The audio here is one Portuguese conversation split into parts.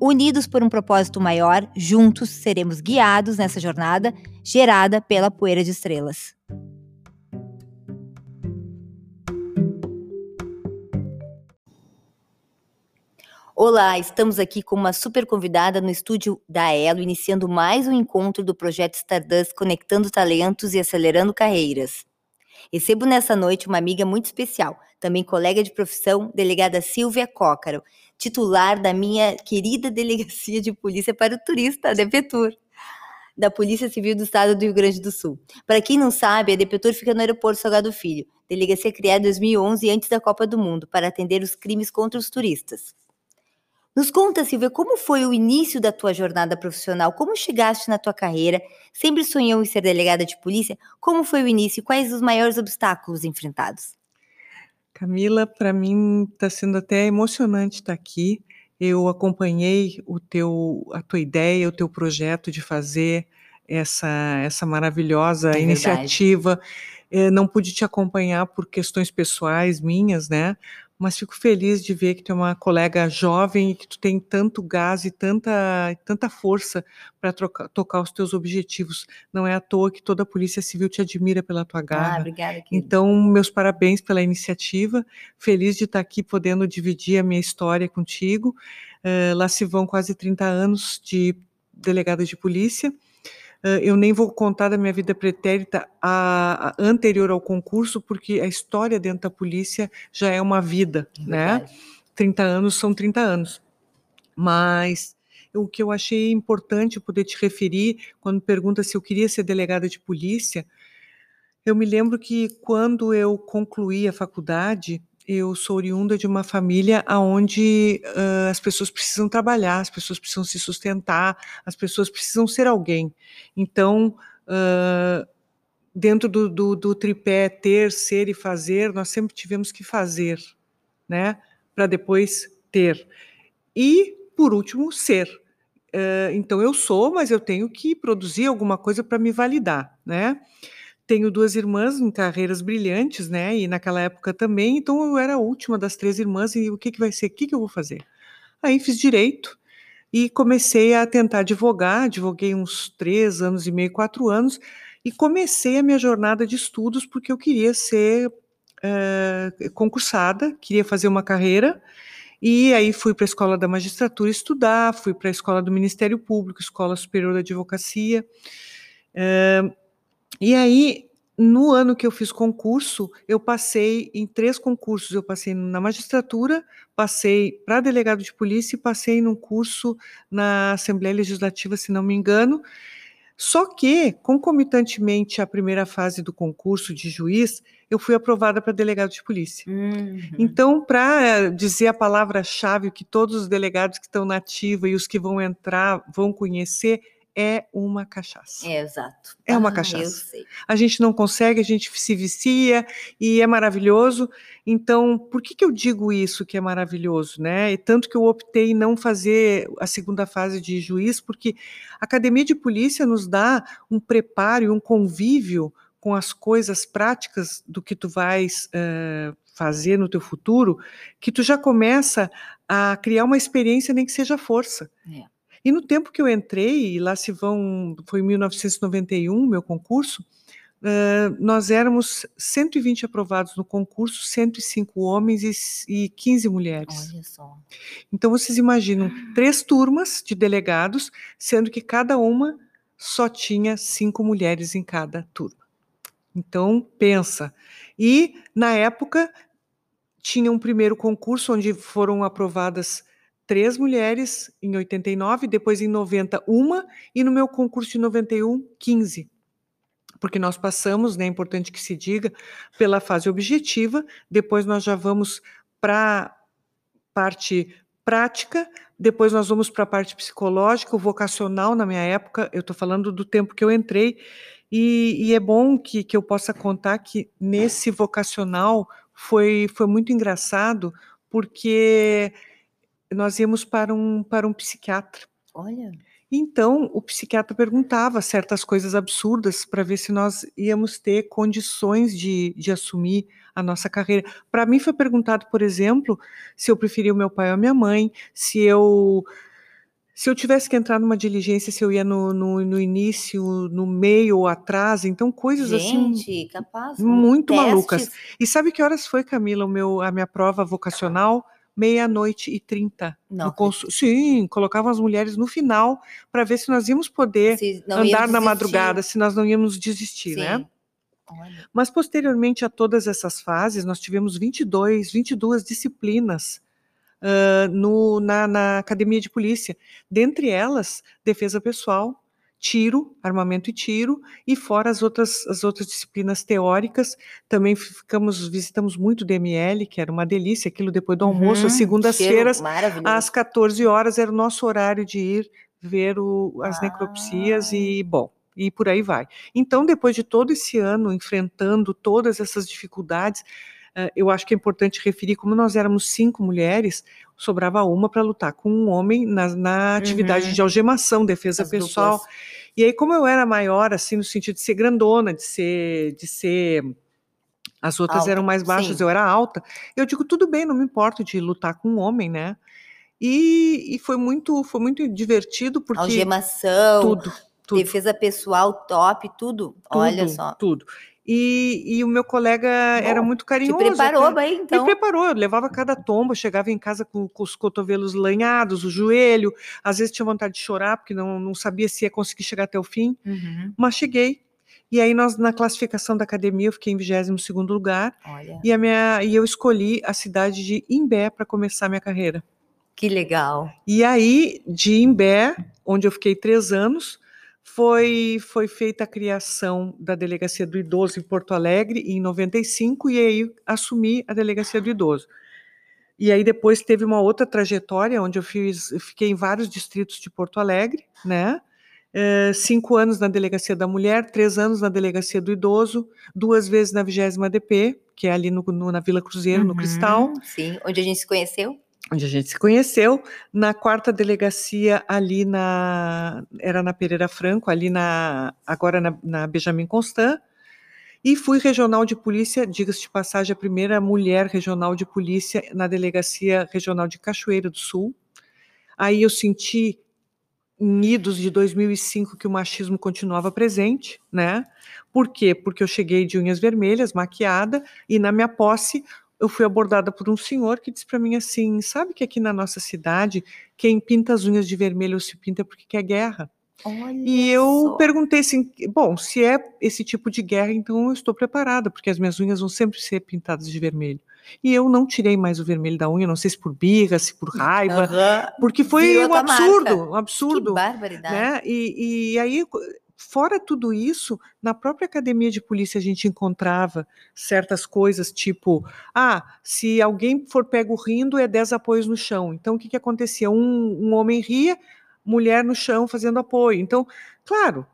Unidos por um propósito maior, juntos seremos guiados nessa jornada gerada pela poeira de estrelas. Olá, estamos aqui com uma super convidada no estúdio da Elo, iniciando mais um encontro do projeto Stardust Conectando Talentos e Acelerando Carreiras. Recebo nessa noite uma amiga muito especial, também colega de profissão, delegada Silvia Cócaro, titular da minha querida Delegacia de Polícia para o Turista, a DPTUR, da Polícia Civil do Estado do Rio Grande do Sul. Para quem não sabe, a DPTUR fica no aeroporto Salgado Filho, delegacia criada em 2011 antes da Copa do Mundo, para atender os crimes contra os turistas. Nos conta, Silvia, como foi o início da tua jornada profissional? Como chegaste na tua carreira? Sempre sonhou em ser delegada de polícia? Como foi o início? Quais os maiores obstáculos enfrentados? Camila, para mim está sendo até emocionante estar tá aqui. Eu acompanhei o teu, a tua ideia, o teu projeto de fazer essa, essa maravilhosa é iniciativa. É, não pude te acompanhar por questões pessoais minhas, né? Mas fico feliz de ver que tu é uma colega jovem e que tu tem tanto gás e tanta, tanta força para tocar os teus objetivos. Não é à toa que toda a Polícia Civil te admira pela tua ah, garra. Ah, obrigada. Querida. Então, meus parabéns pela iniciativa. Feliz de estar aqui podendo dividir a minha história contigo. Uh, lá se vão quase 30 anos de delegada de polícia eu nem vou contar da minha vida pretérita a, a, anterior ao concurso, porque a história dentro da polícia já é uma vida, é né? 30 anos são 30 anos. Mas o que eu achei importante poder te referir, quando pergunta se eu queria ser delegada de polícia, eu me lembro que quando eu concluí a faculdade, eu sou oriunda de uma família onde uh, as pessoas precisam trabalhar, as pessoas precisam se sustentar, as pessoas precisam ser alguém. Então, uh, dentro do, do, do, tripé ter, ser e fazer, nós sempre tivemos que fazer, né? Para depois ter. E, por último, ser. Uh, então, eu sou, mas eu tenho que produzir alguma coisa para me validar, né? Tenho duas irmãs em carreiras brilhantes, né? E naquela época também, então eu era a última das três irmãs e o que, que vai ser? O que, que eu vou fazer? Aí fiz direito e comecei a tentar advogar, advoguei uns três anos e meio, quatro anos, e comecei a minha jornada de estudos porque eu queria ser uh, concursada, queria fazer uma carreira, e aí fui para a escola da magistratura estudar, fui para a escola do Ministério Público, Escola Superior da Advocacia. Uh, e aí, no ano que eu fiz concurso, eu passei em três concursos. Eu passei na magistratura, passei para delegado de polícia e passei num curso na Assembleia Legislativa, se não me engano. Só que, concomitantemente à primeira fase do concurso de juiz, eu fui aprovada para delegado de polícia. Uhum. Então, para dizer a palavra-chave que todos os delegados que estão na ativa e os que vão entrar vão conhecer, é uma cachaça. É, exato. É uma ah, cachaça. A gente não consegue, a gente se vicia e é maravilhoso. Então, por que, que eu digo isso que é maravilhoso, né? E tanto que eu optei em não fazer a segunda fase de juiz, porque a academia de polícia nos dá um preparo e um convívio com as coisas práticas do que tu vais uh, fazer no teu futuro, que tu já começa a criar uma experiência nem que seja força. É. E no tempo que eu entrei, e lá se vão, foi em 1991 meu concurso, nós éramos 120 aprovados no concurso, 105 homens e, e 15 mulheres. Olha só. Então vocês imaginam, três turmas de delegados, sendo que cada uma só tinha cinco mulheres em cada turma. Então, pensa. E, na época, tinha um primeiro concurso onde foram aprovadas três mulheres em 89, depois em 90, uma, e no meu concurso de 91, 15. Porque nós passamos, né, é importante que se diga, pela fase objetiva, depois nós já vamos para parte prática, depois nós vamos para a parte psicológica, vocacional na minha época, eu estou falando do tempo que eu entrei, e, e, é bom que, que eu possa contar que nesse vocacional foi, foi muito engraçado, porque nós íamos para um, para um psiquiatra. Olha. Então, o psiquiatra perguntava certas coisas absurdas para ver se nós íamos ter condições de, de assumir a nossa carreira. Para mim, foi perguntado, por exemplo, se eu preferia o meu pai ou a minha mãe, se eu. Se eu tivesse que entrar numa diligência, se eu ia no, no, no início, no meio ou atrás, então coisas Gente, assim capaz, muito testes. malucas. E sabe que horas foi, Camila, o meu, a minha prova vocacional? Meia-noite e trinta. Não, Consul... Sim, colocavam as mulheres no final para ver se nós íamos poder andar na madrugada, se nós não íamos desistir, né? Sim. né? Olha. Mas posteriormente a todas essas fases, nós tivemos 22, 22 disciplinas uh, no, na, na academia de polícia. Dentre elas, defesa pessoal, tiro, armamento e tiro, e fora as outras, as outras disciplinas teóricas, também ficamos, visitamos muito o DML, que era uma delícia, aquilo depois do almoço, uhum, às segundas-feiras, às 14 horas, era o nosso horário de ir ver o, as ah. necropsias e, bom, e por aí vai. Então, depois de todo esse ano enfrentando todas essas dificuldades, uh, eu acho que é importante referir, como nós éramos cinco mulheres, sobrava uma para lutar com um homem na, na atividade uhum. de algemação, defesa As pessoal. Duplas. E aí, como eu era maior, assim, no sentido de ser grandona, de ser, de ser as outras alta, eram mais baixas, sim. eu era alta. Eu digo, tudo bem, não me importo de lutar com um homem, né? E, e foi muito foi muito divertido porque algemação, tudo, tudo. defesa pessoal top, tudo. tudo Olha só. Tudo. E, e, o meu colega Bom, era muito carinhoso. Te preparou bem, então? Me preparou, eu levava cada tomba, chegava em casa com, com, os cotovelos lanhados, o joelho, às vezes tinha vontade de chorar, porque não, não sabia se ia conseguir chegar até o fim, uhum. mas cheguei. E aí nós, na classificação da academia, eu fiquei em 22 lugar, Olha. E, a minha, e eu escolhi a cidade de Imbé para começar a minha carreira. Que legal. E aí, de Imbé, onde eu fiquei três anos, foi, foi feita a criação da Delegacia do Idoso em Porto Alegre em 95 e aí assumi a Delegacia do Idoso. E aí depois teve uma outra trajetória onde eu fiz, eu fiquei em vários distritos de Porto Alegre, né? É, cinco anos na Delegacia da Mulher, três anos na Delegacia do Idoso, duas vezes na 20 DP, que é ali no, no, na Vila Cruzeiro, uhum, no Cristal. Sim, onde a gente se conheceu onde a gente se conheceu, na quarta delegacia ali na era na Pereira Franco, ali na agora na, na Benjamin Constant, e fui regional de polícia, diga-se de passagem, a primeira mulher regional de polícia na delegacia regional de Cachoeira do Sul. Aí eu senti em idos de 2005 que o machismo continuava presente, né? Por quê? Porque eu cheguei de unhas vermelhas, maquiada, e na minha posse eu fui abordada por um senhor que disse para mim assim: sabe que aqui na nossa cidade, quem pinta as unhas de vermelho se pinta porque quer guerra. Olha e eu só. perguntei assim: bom, se é esse tipo de guerra, então eu estou preparada, porque as minhas unhas vão sempre ser pintadas de vermelho. E eu não tirei mais o vermelho da unha, não sei se por birra, se por raiva, uhum. porque foi um absurdo, um absurdo. Que barbaridade. Né? E, e aí Fora tudo isso, na própria academia de polícia a gente encontrava certas coisas, tipo, ah, se alguém for pego rindo, é 10 apoios no chão. Então, o que, que acontecia? Um, um homem ria, mulher no chão fazendo apoio. Então, claro,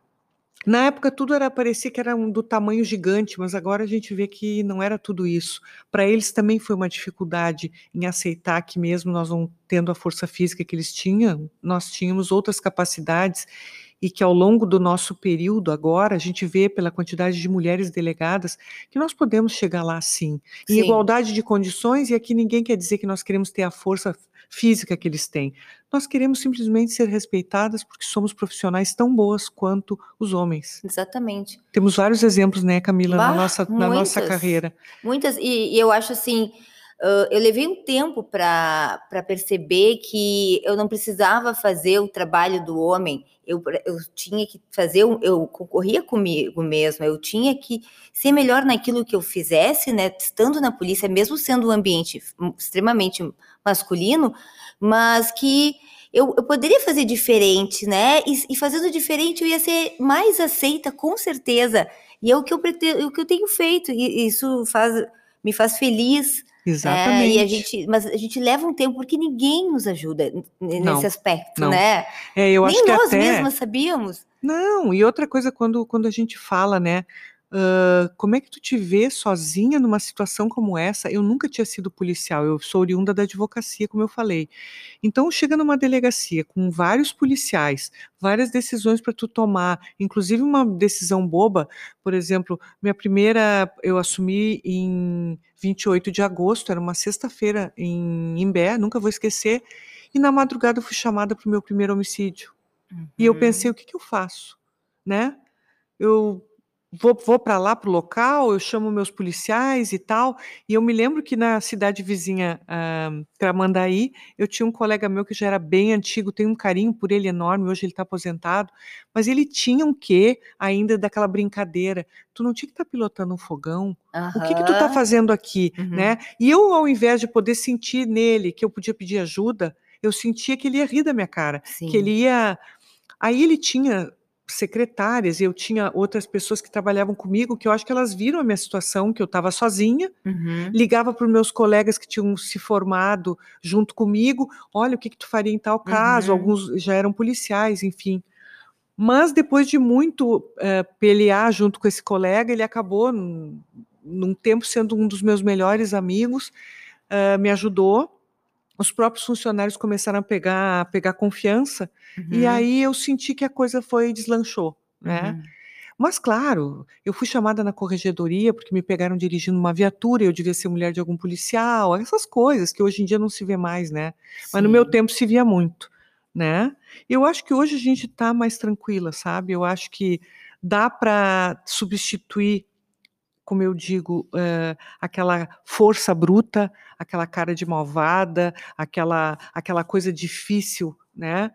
na época tudo era parecia que era um, do tamanho gigante, mas agora a gente vê que não era tudo isso. Para eles também foi uma dificuldade em aceitar que mesmo nós não tendo a força física que eles tinham, nós tínhamos outras capacidades e que ao longo do nosso período agora, a gente vê pela quantidade de mulheres delegadas que nós podemos chegar lá sim, em sim. igualdade de condições, e aqui ninguém quer dizer que nós queremos ter a força física que eles têm. Nós queremos simplesmente ser respeitadas porque somos profissionais tão boas quanto os homens. Exatamente. Temos vários exemplos, né, Camila, bah, na, nossa, muitas, na nossa carreira. Muitas, e, e eu acho assim, Eu levei um tempo para perceber que eu não precisava fazer o trabalho do homem, eu, eu tinha que fazer, eu concorria comigo mesma, eu tinha que ser melhor naquilo que eu fizesse, né, estando na polícia, mesmo sendo um ambiente extremamente masculino, mas que eu, eu poderia fazer diferente, né, e, e, fazendo diferente eu ia ser mais aceita, com certeza, e é o que eu, pretendo, é o que eu tenho feito, e isso faz, me faz feliz, Exatamente. É, e a gente, mas a gente leva um tempo porque ninguém nos ajuda nesse Não, aspecto, não. né? É, eu Nem acho que nós até... mesmas sabíamos. Não, e outra coisa, quando, quando a gente fala, né? Uh, como é que tu te vê sozinha numa situação como essa? Eu nunca tinha sido policial, eu sou oriunda da advocacia, como eu falei. Então, chega numa delegacia com vários policiais, várias decisões para tu tomar, inclusive uma decisão boba, por exemplo, minha primeira eu assumi em 28 de agosto, era uma sexta-feira em Imbé, nunca vou esquecer, e na madrugada eu fui chamada para o meu primeiro homicídio. Uhum. E eu pensei, o que, que eu faço? Né? Eu vou, vou para lá, para o local, eu chamo meus policiais e tal. E eu me lembro que na cidade vizinha, uh, Tramandaí, eu tinha um colega meu que já era bem antigo, tenho um carinho por ele enorme, hoje ele está aposentado, mas ele tinha um quê ainda daquela brincadeira. Tu não tinha que estar tá pilotando um fogão? Uhum. O que, que tu está fazendo aqui? Uhum. Né? E eu, ao invés de poder sentir nele que eu podia pedir ajuda, eu sentia que ele ia rir da minha cara, Sim. que ele ia. Aí ele tinha secretárias e eu tinha outras pessoas que trabalhavam comigo que eu acho que elas viram a minha situação, que eu estava sozinha, uhum. ligava para os meus colegas que tinham se formado junto comigo, olha o que, que tu faria em tal caso, uhum. alguns já eram policiais, enfim. Mas depois de muito uh, pelear junto com esse colega, ele acabou, num, num tempo, sendo um dos meus melhores amigos, uh, me ajudou os próprios funcionários começaram a pegar, a pegar confiança, uhum. e aí eu senti que a coisa foi deslanchou, né? Uhum. Mas claro, eu fui chamada na corregedoria porque me pegaram dirigindo uma viatura, eu devia ser mulher de algum policial, essas coisas que hoje em dia não se vê mais, né? Sim. Mas no meu tempo se via muito, né? Eu acho que hoje a gente está mais tranquila, sabe? Eu acho que dá para substituir como eu digo, uh, aquela força bruta, aquela cara de malvada, aquela, aquela coisa difícil, né?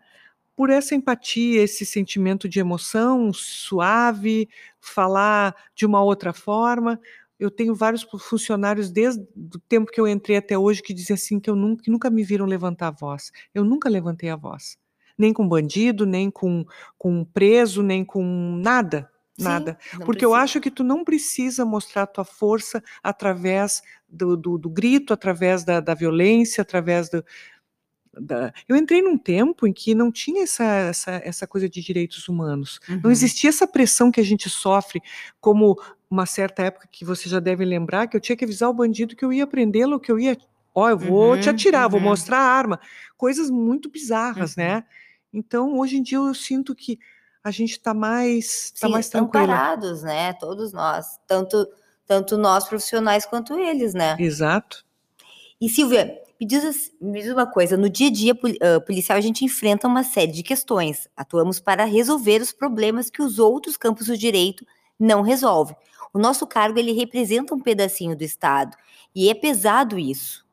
Por essa empatia, esse sentimento de emoção suave, falar de uma outra forma. Eu tenho vários funcionários desde o tempo que eu entrei até hoje que dizem assim que eu nunca, que nunca me viram levantar a voz. Eu nunca levantei a voz, nem com bandido, nem com, com preso, nem com nada, nada. Sim, Porque precisa. eu acho que tu não precisa mostrar a tua força através do, do, do grito, através da, da violência, através do. Da... Eu entrei num tempo em que não tinha essa, essa, essa coisa de direitos humanos. Uhum. Não existia essa pressão que a gente sofre, como uma certa época que você já deve lembrar, que eu tinha que avisar o bandido que eu ia prendê-lo, que eu ia. Ó, oh, eu vou uhum, te atirar, uhum. vou mostrar a arma. Coisas muito bizarras, né? Uhum. Então, hoje em dia, eu sinto que a gente está mais, tá mais tranquilo. parados, né? Todos nós, tanto tanto nós profissionais quanto eles, né? Exato. E Silvia, me diz, me diz uma coisa: no dia a dia policial a gente enfrenta uma série de questões. Atuamos para resolver os problemas que os outros campos do direito não resolvem. O nosso cargo ele representa um pedacinho do Estado e é pesado isso.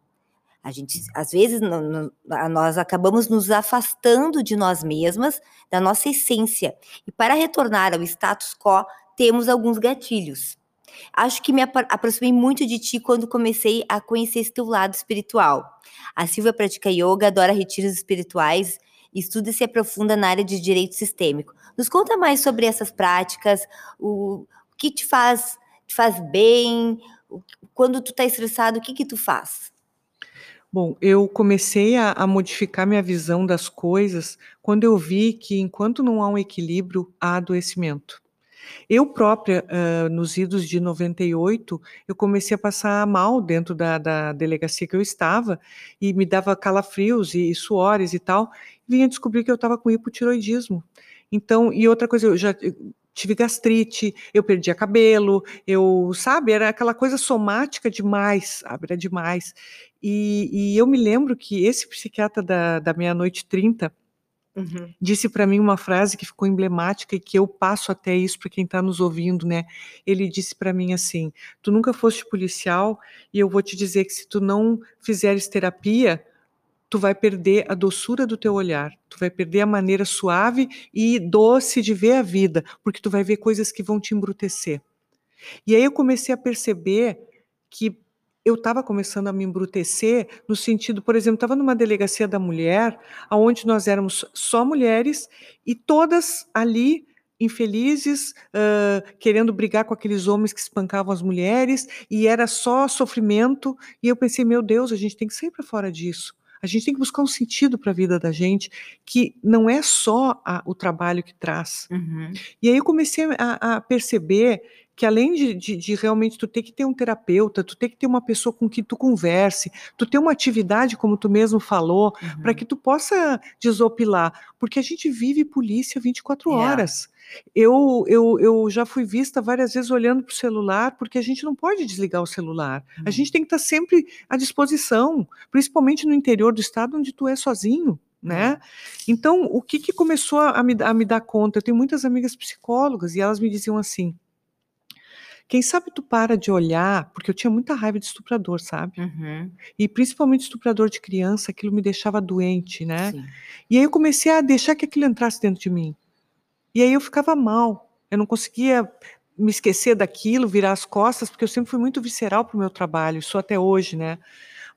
A gente, às vezes, no, no, nós acabamos nos afastando de nós mesmas, da nossa essência. E para retornar ao status quo, temos alguns gatilhos. Acho que me aproximei muito de ti quando comecei a conhecer esse teu lado espiritual. A Silvia pratica yoga, adora retiros espirituais, estuda e se aprofunda na área de direito sistêmico. Nos conta mais sobre essas práticas, o, o que te faz, te faz bem, o, quando tu está estressado, o que que tu faz? Bom, eu comecei a, a, modificar minha visão das coisas quando eu vi que enquanto não há um equilíbrio, há adoecimento. Eu própria, uh, nos idos de 98, eu comecei a passar mal dentro da, da, delegacia que eu estava e me dava calafrios e, e suores e tal. E vinha descobrir que eu estava com hipotiroidismo. Então, e outra coisa, eu já tive gastrite, eu perdia cabelo, eu, sabe, era aquela coisa somática demais, era demais. E, e eu me lembro que esse psiquiatra da, da meia-noite 30 uhum. disse para mim uma frase que ficou emblemática e que eu passo até isso para quem está nos ouvindo, né? Ele disse para mim assim: Tu nunca foste policial e eu vou te dizer que se tu não fizeres terapia, tu vai perder a doçura do teu olhar, tu vai perder a maneira suave e doce de ver a vida, porque tu vai ver coisas que vão te embrutecer. E aí eu comecei a perceber que eu estava começando a me embrutecer no sentido, por exemplo, estava numa delegacia da mulher, aonde nós éramos só mulheres e todas ali infelizes, uh, querendo brigar com aqueles homens que espancavam as mulheres, e era só sofrimento. E eu pensei, meu Deus, a gente tem que sair para fora disso. A gente tem que buscar um sentido para a vida da gente, que não é só a, o trabalho que traz. Uhum. E aí eu comecei a, a perceber que além de, de, de, realmente tu ter que ter um terapeuta, tu ter que ter uma pessoa com quem tu converse, tu ter uma atividade, como tu mesmo falou, uhum. para que tu possa desopilar, porque a gente vive polícia 24 yeah. horas. Eu, eu, eu já fui vista várias vezes olhando para o celular, porque a gente não pode desligar o celular. Uhum. A gente tem que estar tá sempre à disposição, principalmente no interior do estado, onde tu é sozinho. Né? Então, o que, que começou a me, a me dar conta? Eu tenho muitas amigas psicólogas e elas me diziam assim: quem sabe tu para de olhar, porque eu tinha muita raiva de estuprador, sabe? Uhum. E principalmente estuprador de criança, aquilo me deixava doente, né? Sim. E aí eu comecei a deixar que aquilo entrasse dentro de mim. E aí eu ficava mal. Eu não conseguia me esquecer daquilo, virar as costas, porque eu sempre fui muito visceral para o meu trabalho, sou até hoje, né?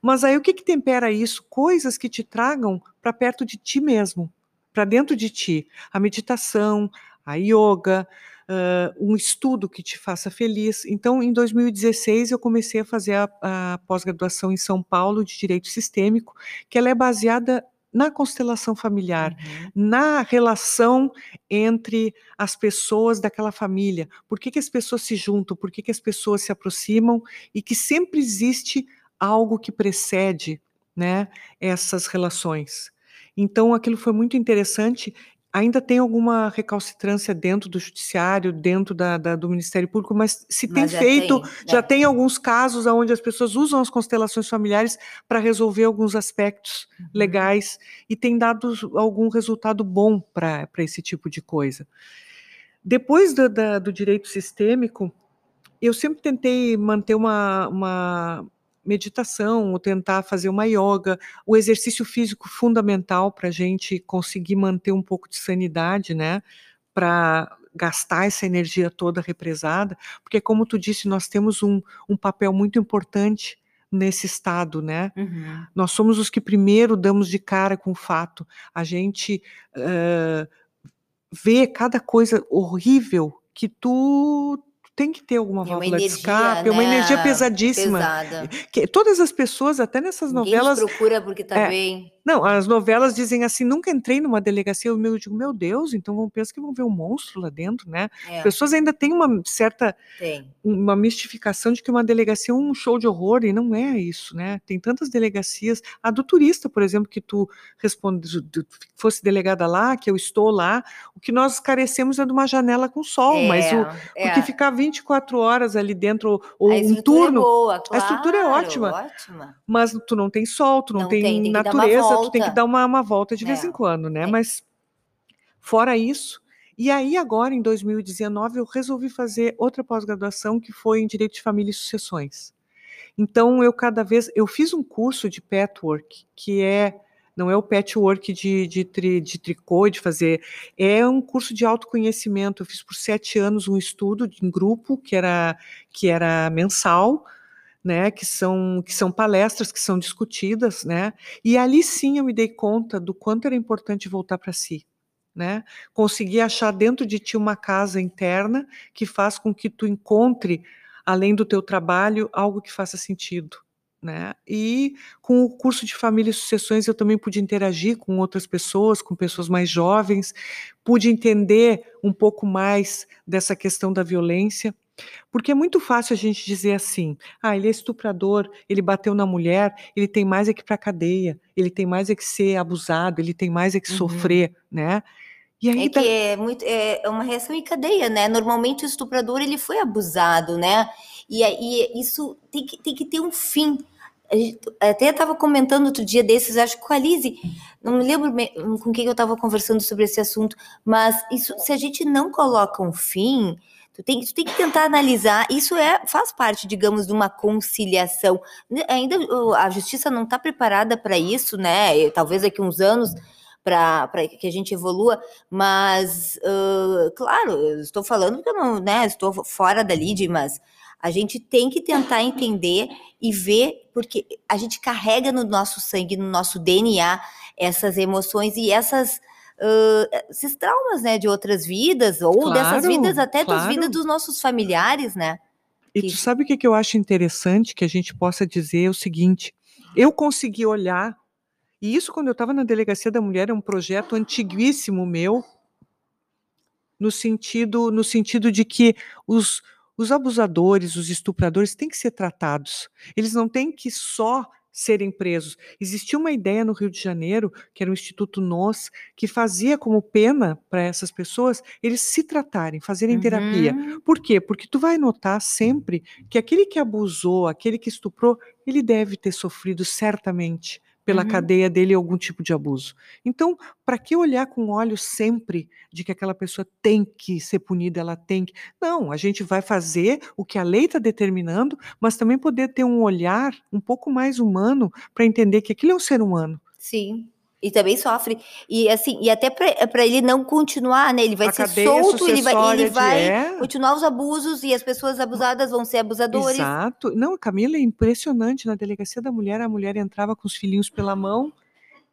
Mas aí o que, que tempera isso? Coisas que te tragam para perto de ti mesmo, para dentro de ti. A meditação, a yoga, uh, um estudo que te faça feliz. Então, em 2016, eu comecei a fazer a, a pós-graduação em São Paulo de Direito Sistêmico, que ela é baseada na constelação familiar, uhum. na relação entre as pessoas daquela família. Por que, que as pessoas se juntam? Por que, que as pessoas se aproximam? E que sempre existe algo que precede né, essas relações. Então, aquilo foi muito interessante Ainda tem alguma recalcitrância dentro do judiciário, dentro da, da do Ministério Público, mas se tem mas já feito, tem, já, já tem alguns casos onde as pessoas usam as constelações familiares para resolver alguns aspectos uhum. legais e tem dado algum resultado bom para esse tipo de coisa. Depois do, da, do direito sistêmico, eu sempre tentei manter uma, uma meditação, ou tentar fazer uma yoga, o exercício físico fundamental para a gente conseguir manter um pouco de sanidade, né? Para gastar essa energia toda represada, porque como tu disse, nós temos um, um papel muito importante nesse estado, né? Uhum. Nós somos os que primeiro damos de cara com o fato. A gente uh, vê cada coisa horrível que tu tem que ter alguma válvula energia, de escape, né? uma energia pesadíssima. Pesada. Que, todas as pessoas, até nessas Ninguém novelas. procura porque tá é, bem. Não, as novelas dizem assim, nunca entrei numa delegacia, eu digo, meu Deus, então vão pensar que vão ver um monstro lá dentro, né? É. As pessoas ainda têm uma certa, Tem. uma mistificação de que uma delegacia é um show de horror, e não é isso, né? Tem tantas delegacias, a do turista, por exemplo, que tu responde, fosse delegada lá, que eu estou lá, o que nós carecemos é de uma janela com sol, é, mas o, é. porque ficar 24 horas ali dentro, ou um é turno, é boa, claro, a estrutura é ótima, ótima, mas tu não tem sol, tu não, não tem, tem natureza, tu tem que dar uma, uma volta de é. vez em quando, né? É. Mas fora isso. E aí, agora, em 2019, eu resolvi fazer outra pós-graduação que foi em Direito de Família e Sucessões. Então, eu cada vez. Eu fiz um curso de patchwork, que é. Não é o patchwork de, de, tri, de tricô, de fazer. É um curso de autoconhecimento. Eu fiz por sete anos um estudo em grupo, que era, que era mensal, né, que são que são palestras que são discutidas, né? E ali sim eu me dei conta do quanto era importante voltar para si, né? Conseguir achar dentro de ti uma casa interna que faz com que tu encontre além do teu trabalho algo que faça sentido, né? E com o curso de família e sucessões eu também pude interagir com outras pessoas, com pessoas mais jovens, pude entender um pouco mais dessa questão da violência porque é muito fácil a gente dizer assim: ah, ele é estuprador, ele bateu na mulher, ele tem mais é que ir para cadeia, ele tem mais é que ser abusado, ele tem mais é que uhum. sofrer, né? E aí é que é muito é uma reação em cadeia, né? Normalmente o estuprador ele foi abusado, né? E aí isso tem que, tem que ter um fim. até estava comentando outro dia desses, acho que com a Lise, não me lembro com quem eu estava conversando sobre esse assunto, mas isso, se a gente não coloca um fim, Tu tem, tu tem que tentar analisar. Isso é faz parte, digamos, de uma conciliação. Ainda a justiça não está preparada para isso, né? Talvez daqui uns anos para que a gente evolua, mas uh, claro, estou falando que eu não, né? Estou fora da lide, mas a gente tem que tentar entender e ver, porque a gente carrega no nosso sangue, no nosso DNA, essas emoções e essas uh, esses traumas, né, de outras vidas, ou claro, dessas vidas, até claro. das vidas dos nossos familiares, né? E que... tu sabe o que, que eu acho interessante que a gente possa dizer é o seguinte: eu consegui olhar, e isso quando eu estava na Delegacia da Mulher, é um projeto antiguíssimo meu, no sentido, no sentido de que os, os abusadores, os estupradores têm que ser tratados. Eles não têm que só serem presos. Existia uma ideia no Rio de Janeiro, que era o Instituto NOS, que fazia como pena para essas pessoas eles se tratarem, fazerem uhum. terapia. Por quê? Porque tu vai notar sempre que aquele que abusou, aquele que estuprou, ele deve ter sofrido certamente pela uhum. cadeia dele algum tipo de abuso. Então, para que olhar com olhos sempre de que aquela pessoa tem que ser punida, ela tem que. Não, a gente vai fazer o que a lei está determinando, mas também poder ter um olhar um pouco mais humano para entender que aquilo é um ser humano. Sim. E também sofre. E assim, e até para ele não continuar, né? Ele vai a ser solto, ele vai, ele vai é. continuar os abusos e as pessoas abusadas vão ser abusadores. Exato. Não, Camila, é impressionante. Na delegacia da mulher, a mulher entrava com os filhinhos pela mão.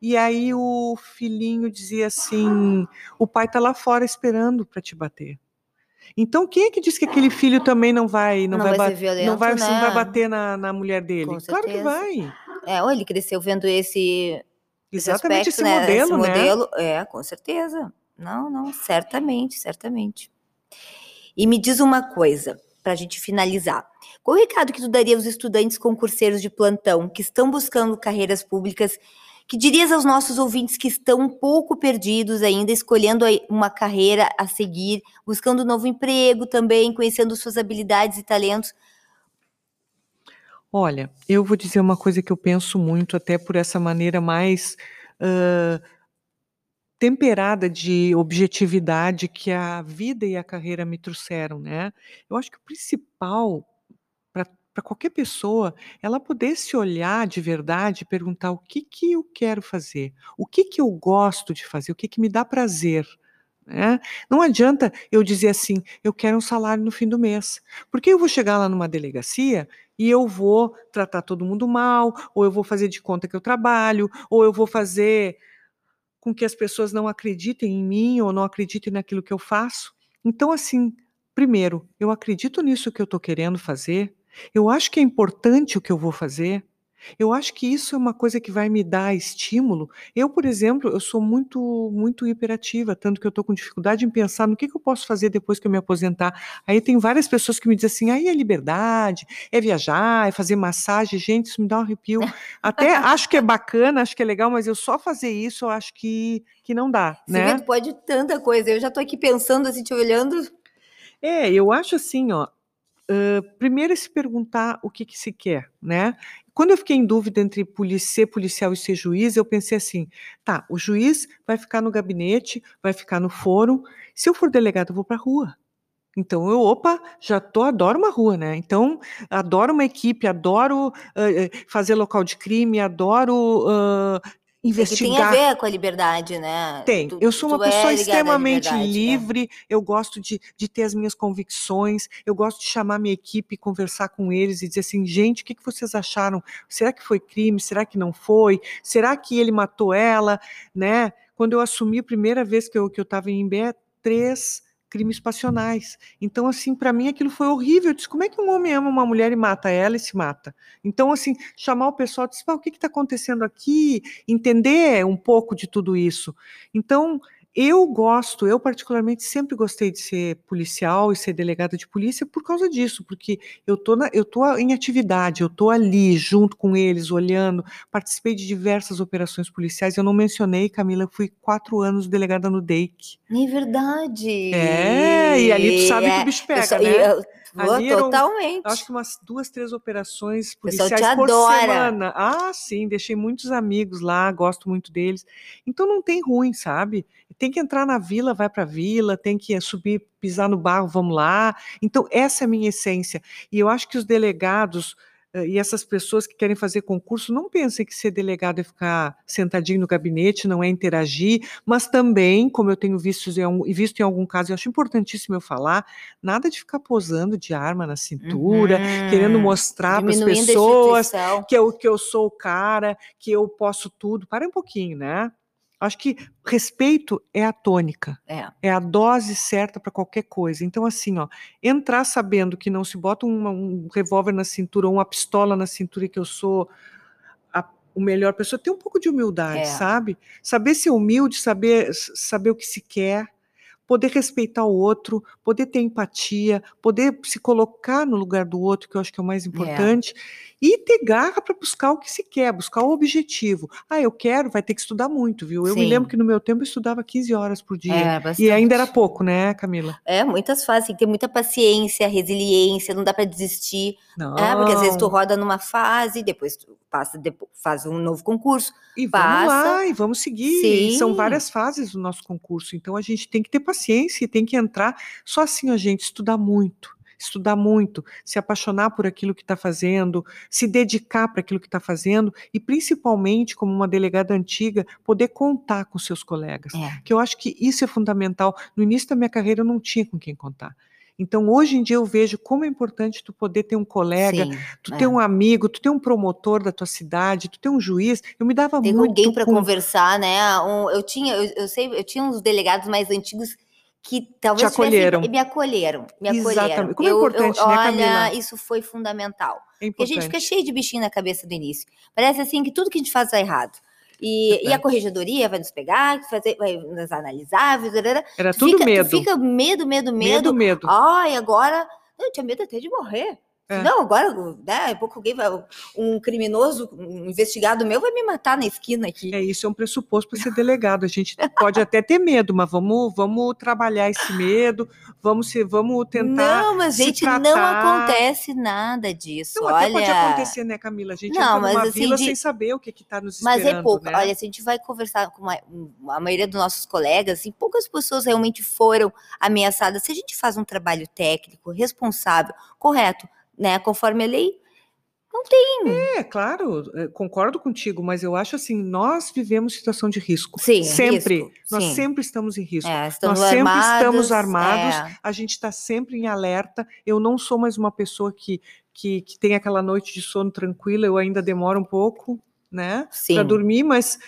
E aí o filhinho dizia assim: o pai tá lá fora esperando para te bater. Então, quem é que diz que aquele filho também não vai não, não vai, vai violento, não vai, né? não vai bater na, na mulher dele? Claro que vai. É, ou ele cresceu vendo esse Exatamente esse, aspecto, esse né? modelo, esse né? modelo, é, com certeza. Não, não, certamente, certamente. E me diz uma coisa, para a gente finalizar. Qual o recado que tu daria aos estudantes concurseiros de plantão que estão buscando carreiras públicas? Que dirias aos nossos ouvintes que estão um pouco perdidos ainda, escolhendo uma carreira a seguir, buscando um novo emprego também, conhecendo suas habilidades e talentos? Olha, eu vou dizer uma coisa que eu penso muito, até por essa maneira mais uh, temperada de objetividade que a vida e a carreira me trouxeram, né? Eu acho que o principal para qualquer pessoa, ela poder se olhar de verdade e perguntar o que que eu quero fazer, o que que eu gosto de fazer, o que que me dá prazer. Né? Não adianta eu dizer assim, eu quero um salário no fim do mês, porque eu vou chegar lá numa delegacia e eu vou tratar todo mundo mal, ou eu vou fazer de conta que eu trabalho, ou eu vou fazer com que as pessoas não acreditem em mim ou não acreditem naquilo que eu faço. Então, assim, primeiro, eu acredito nisso que eu estou querendo fazer, eu acho que é importante o que eu vou fazer, eu acho que isso é uma coisa que vai me dar estímulo. Eu, por exemplo, eu sou muito muito hiperativa, tanto que eu estou com dificuldade em pensar no que, que eu posso fazer depois que eu me aposentar. Aí tem várias pessoas que me dizem assim, aí é liberdade, é viajar, é fazer massagem. Gente, isso me dá um arrepio. Até acho que é bacana, acho que é legal, mas eu só fazer isso, eu acho que, que não dá, Você né? Vê, pode tanta coisa. Eu já estou aqui pensando, assim, te olhando... É, eu acho assim, ó, Uh, primeiro é se perguntar o que, que se quer, né? Quando eu fiquei em dúvida entre ser policial e ser juiz, eu pensei assim: tá, o juiz vai ficar no gabinete, vai ficar no fórum. Se eu for delegado, eu vou para a rua. Então eu, opa, já tô, adoro uma rua, né? Então, adoro uma equipe, adoro uh, fazer local de crime, adoro uh, investigar. Tem a ver com a liberdade, né? Tem. Tu, eu sou uma pessoa é extremamente né? livre, né? eu gosto de, de ter as minhas convicções, eu gosto de chamar minha equipe, conversar com eles e dizer assim, gente, o que, que vocês acharam? Será que foi crime? Será que não foi? Será que ele matou ela? Né? Quando eu assumi a primeira vez que eu estava que eu em Imbé, três crimes passionais. Então, assim, para mim aquilo foi horrível. Eu disse, como é que um homem ama uma mulher e mata ela e se mata? Então, assim, chamar o pessoal, disse, o que está acontecendo aqui? Entender um pouco de tudo isso. Então, eu gosto, eu particularmente sempre gostei de ser policial e ser delegada de polícia por causa disso, porque eu tô, na, eu tô em atividade, eu tô ali junto com eles, olhando, participei de diversas operações policiais. Eu não mencionei, Camila, eu fui quatro anos delegada no DEIC. É verdade. É, e ali tu sabe é, que o bicho pega, eu, né? Eu, Ali totalmente. Eram, acho que umas duas, três operações policiais por adora. semana. Ah, sim, deixei muitos amigos lá, gosto muito deles. Então não tem ruim, sabe? Tem que entrar na vila, vai para a vila, tem que subir, pisar no barro, vamos lá. Então essa é a minha essência. E eu acho que os delegados e essas pessoas que querem fazer concurso não pensem que ser delegado é ficar sentadinho no gabinete, não é interagir, mas também, como eu tenho visto em, visto em algum caso, eu acho importantíssimo eu falar, nada de ficar posando de arma na cintura, uhum. querendo mostrar para as pessoas que eu, que eu sou o cara, que eu posso tudo. Para um pouquinho, né? Acho que respeito é a tônica, É. é a dose certa para qualquer coisa. Então, assim, ó, entrar sabendo que não se bota uma- um revólver na cintura ou uma pistola na cintura e que eu sou a, o melhor pessoa, ter um pouco de humildade, É. sabe? Saber ser humilde, saber, saber o que se quer, poder respeitar o outro, poder ter empatia, poder se colocar no lugar do outro, que eu acho que é o mais importante, e ter garra para buscar o que se quer, buscar o objetivo. Ah, eu quero, vai ter que estudar muito, viu? Eu me Sim. lembro que no meu tempo eu estava 15 horas por dia. É, E ainda era pouco, né, Camila? É, muitas fases, tem que ter muita paciência, resiliência, não dá pra desistir. Não. É, porque às vezes tu roda numa fase, depois tu passa, faz um novo concurso. E vamos passa. lá, e vamos seguir. E São Sim. várias fases do nosso concurso, então a gente tem que ter paciência e tem que entrar. Só assim a gente estudar muito, estudar muito, se apaixonar por aquilo que está fazendo, se dedicar para aquilo que está fazendo e principalmente, como uma delegada antiga, poder contar com seus colegas. É. Que eu acho que isso é fundamental. No início da minha carreira eu não tinha com quem contar. Então hoje em dia eu vejo como é importante tu poder ter um colega, Sim, tu é. ter um amigo, tu ter um promotor da tua cidade, tu ter um juiz. Eu me dava Ter muito alguém para conversar, né? Um- eu tinha, eu, eu sei, eu tinha uns delegados mais antigos que talvez Te acolheram. tivessem- me acolheram, me Exatamente. acolheram. Como é Eu- eu- importante, né, olha, Camila? isso foi fundamental. É Porque a gente importante. fica cheio de bichinho na cabeça do início. Parece assim que tudo que a gente faz tá errado. E, e a corregedoria vai nos pegar, fazer, vai nos analisar, tarará. Era Tu tudo fica, medo. fica medo, medo, medo. Medo, medo. Ai, agora. Eu tinha medo até de morrer. É. Não, agora, né, pouco alguém vai. Um criminoso, um investigado meu vai me matar na esquina aqui. É isso, é um pressuposto para ser delegado. A gente pode até ter medo, mas vamos, vamos trabalhar esse medo, vamos, se, vamos tentar. não, mas gente, não tratar. acontece nada disso. Não, até olha, pode acontecer, né, Camila? A gente Não, mas assim, vila de- sem saber o que está nos Mas esperando. é pouco. né? Olha, se a gente vai conversar com uma- a maioria dos nossos colegas, assim, poucas pessoas realmente foram ameaçadas. Se a gente faz um trabalho técnico, responsável, correto, né, conforme a lei, não tem. É, claro, é, concordo contigo, mas eu acho assim, nós vivemos situação de risco. Sim, sempre. risco, Nós sim. sempre estamos em risco. É, estamos Nós sempre armados, estamos armados, é. a gente está sempre em alerta. Eu não sou mais uma pessoa que, que, que tem aquela noite de sono tranquila, eu ainda demoro um pouco, né? Para dormir, mas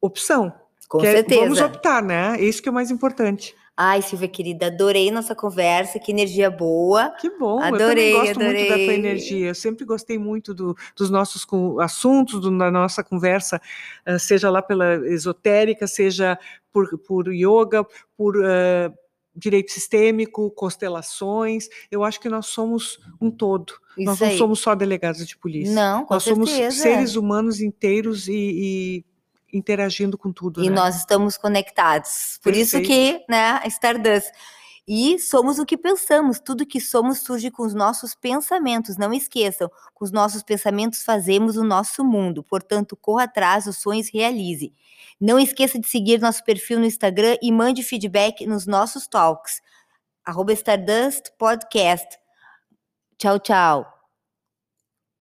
opção. Com que é- certeza. Vamos optar, né? Isso que é o mais importante. Ai, Silvia querida, adorei nossa conversa, que energia boa. Que bom, Adorei, eu gosto muito da tua adorei. energia. Eu sempre gostei muito do- dos nossos assuntos, do- da nossa conversa, eh, seja lá pela esotérica, seja por, por yoga, por eh, direito sistêmico, constelações. Eu acho que nós somos um todo. nós Isso não aí. somos só delegados de polícia. Não, com nós somos certeza. seres humanos inteiros e, e interagindo com tudo. E né? nós estamos conectados. Por isso que, né, Stardust. E somos o que pensamos. Tudo que somos surge com os nossos pensamentos. Não esqueçam, com os nossos pensamentos fazemos o nosso mundo. Portanto, corra atrás, os sonhos realize. Não esqueça de seguir nosso perfil no Instagram e mande feedback nos nossos talks. Arroba Stardust Podcast. Tchau, tchau.